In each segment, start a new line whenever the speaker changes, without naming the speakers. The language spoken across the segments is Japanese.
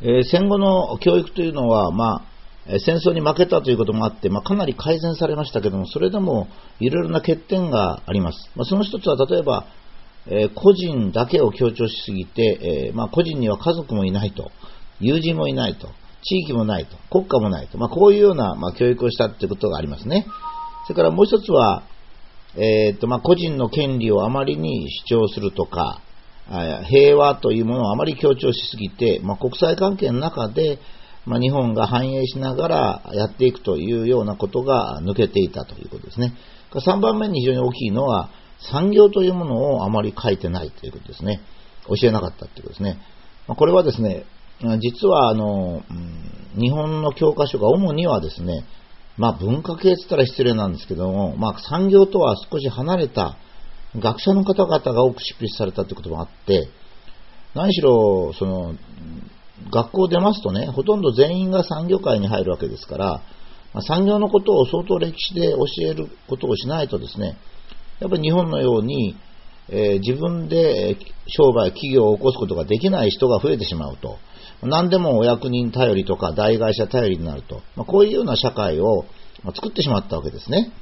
えー、戦後の教育というのは、まあ、戦争に負けたということもあって、まあ、かなり改善されましたけども、それでもいろいろな欠点があります。まあ、その一つは例えば、えー、個人だけを強調しすぎて、えー、まあ、個人には家族もいないと、友人もいないと、地域もないと、国家もないと、まあ、こういうような、まあ、教育をしたということがありますね。それからもう一つは、えーとまあ、個人の権利をあまりに主張するとか、平和というものをあまり強調しすぎて、まあ、国際関係の中で、まあ、日本が繁栄しながらやっていくというようなことが抜けていたということですね。3番目に非常に大きいのは、産業というものをあまり書いてないということですね。教えなかったということですね。まあ、これはですね、実はあの、日本の教科書が主にはですね、まあ文化系って言ったら失礼なんですけども、まあ産業とは少し離れた学者の方々が多く執筆されたということもあって、何しろ、その、学校を出ますとね、ほとんど全員が産業界に入るわけですから、ま、産業のことを相当歴史で教えることをしないとですね、やっぱり日本のように、えー、自分で商売、企業を起こすことができない人が増えてしまうと。何でもお役人頼りとか大会社頼りになると。まあ、こういうような社会を作ってしまったわけですね。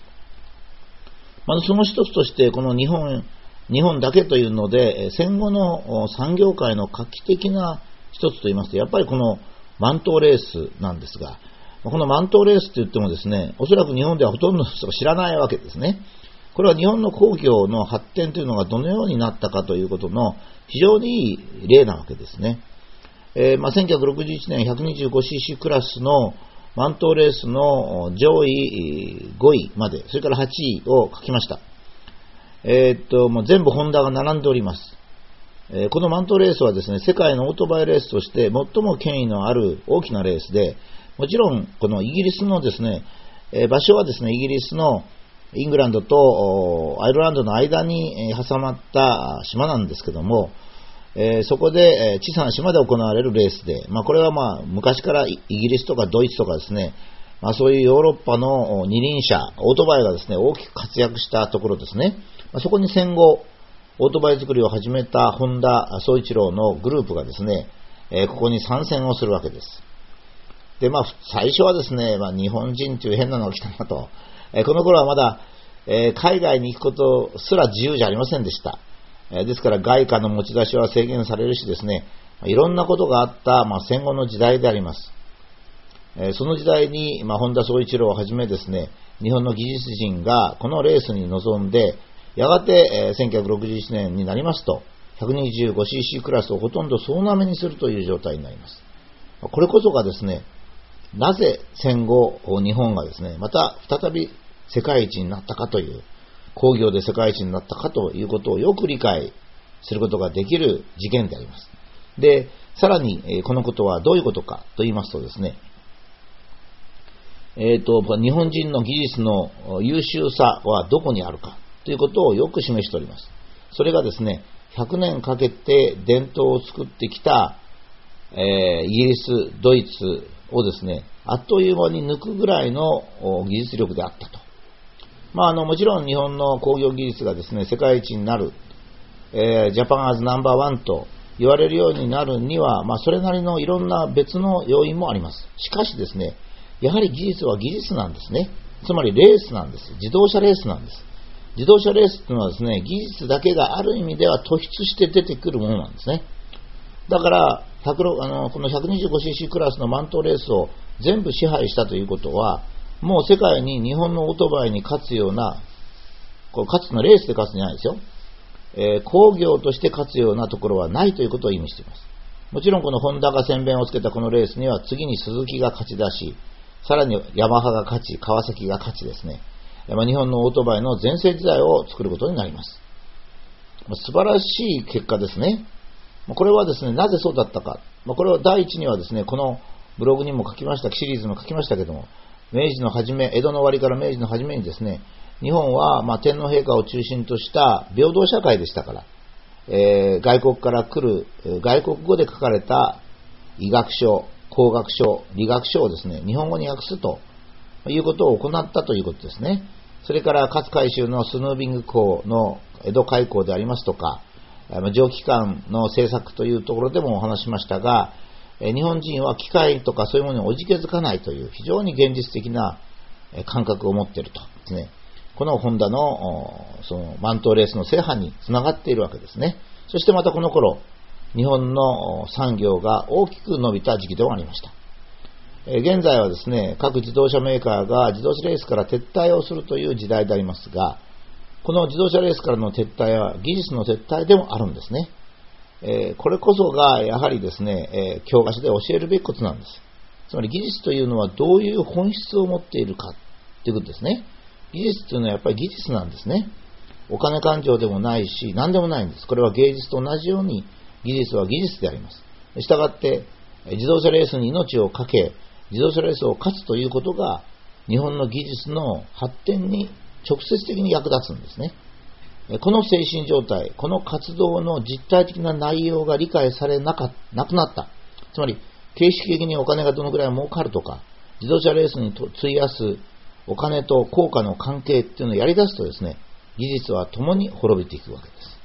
まずその一つとして、この日本、日本だけというので、戦後の産業界の画期的な一つと言いますと、やっぱりこのマントレースなんですが、このマントレースと言ってもですね、おそらく日本ではほとんどの人が知らないわけですね。これは日本の工業の発展というのがどのようになったかということの非常にいい例なわけですね。えー、まあ、1961年 125cc クラスのマントーレースの上位5位まで、それから8位を書きました。えー、っと、もう全部ホンダが並んでおります。えー、このマントレースはですね、世界のオートバイレースとして最も権威のある大きなレースで、もちろんこのイギリスのですね、えー、場所はですね、イギリスのイングランドとアイルランドの間に挟まった島なんですけども、えー、そこで、えー、小さな島で行われるレースで、まあ、これはまあ昔からイギリスとかドイツとかですね、まあ、そういうヨーロッパの二輪車、オートバイがですね、大きく活躍したところですね。まあ、そこに戦後、オートバイ作りを始めた本田宗一郎のグループがですね、えー、ここに参戦をするわけです。で、まあ、最初はですね、まあ、日本人という変なのが来たなと。えー、この頃はまだ、えー、海外に行くことすら自由じゃありませんでした。えですから外貨の持ち出しは制限されるしですね、いろんなことがあった、まあ、戦後の時代であります。えその時代に、まあ、本田宗一郎をはじめですね、日本の技術人がこのレースに臨んで、やがて、え1961年になりますと、125cc クラスをほとんど総なめにするという状態になります。これこそがですね、なぜ戦後、日本がですね、また再び世界一になったかという、工業で世界一になったかということをよく理解することができる事件であります。で、さらに、このことはどういうことかと言いますとですね、えっ、ー、と、日本人の技術の優秀さはどこにあるかということをよく示しております。それがですね、100年かけて伝統を作ってきた、えー、イギリス、ドイツをですね、あっという間に抜くぐらいの技術力であったと。まあ、あのもちろん日本の工業技術がですね世界一になる、えー、ジャパンアズナンバーワンと言われるようになるには、まあ、それなりのいろんな別の要因もあります。しかしですね、やはり技術は技術なんですね。つまりレースなんです。自動車レースなんです。自動車レースというのはですね、技術だけがある意味では突出して出てくるものなんですね。だから、あのこの 125cc クラスのマントレースを全部支配したということは、もう世界に日本のオートバイに勝つような、これ勝つのレースで勝つんじゃないですよ。えー、工業として勝つようなところはないということを意味しています。もちろんこのホンダが先鞭をつけたこのレースには次に鈴木が勝ち出し、さらにヤマハが勝ち、川崎が勝ちですね。まあ、日本のオートバイの全盛時代を作ることになります。素晴らしい結果ですね。これはですね、なぜそうだったか。これは第一にはですね、このブログにも書きました、シリーズも書きましたけども、明治の初め、江戸の終わりから明治の初めにですね、日本は、ま、天皇陛下を中心とした平等社会でしたから、えー、外国から来る外国語で書かれた医学書、工学書、理学書をですね、日本語に訳すということを行ったということですね。それから勝海舟のスヌービング港の江戸開港でありますとか、蒸気機関の政策というところでもお話しましたが、日本人は機械とかそういうものにおじけづかないという非常に現実的な感覚を持っているとですね。このホンダのそのマントレースの制覇につながっているわけですね。そしてまたこの頃、日本の産業が大きく伸びた時期でもありました。現在はですね、各自動車メーカーが自動車レースから撤退をするという時代でありますが、この自動車レースからの撤退は技術の撤退でもあるんですね。えこれこそがやはりですね、え教科書で教えるべきことなんです。つまり技術というのはどういう本質を持っているかということですね。技術というのはやっぱり技術なんですね。お金勘定でもないし、何でもないんです。これは芸術と同じように技術は技術であります。したがって、自動車レースに命を懸け、自動車レースを勝つということが、日本の技術の発展に直接的に役立つんですね。この精神状態、この活動の実体的な内容が理解されなかなくなった。つまり、形式的にお金がどのくらい儲かるとか、自動車レースに費やすお金と効果の関係っていうのをやり出すとですね、技術は共に滅びていくわけです。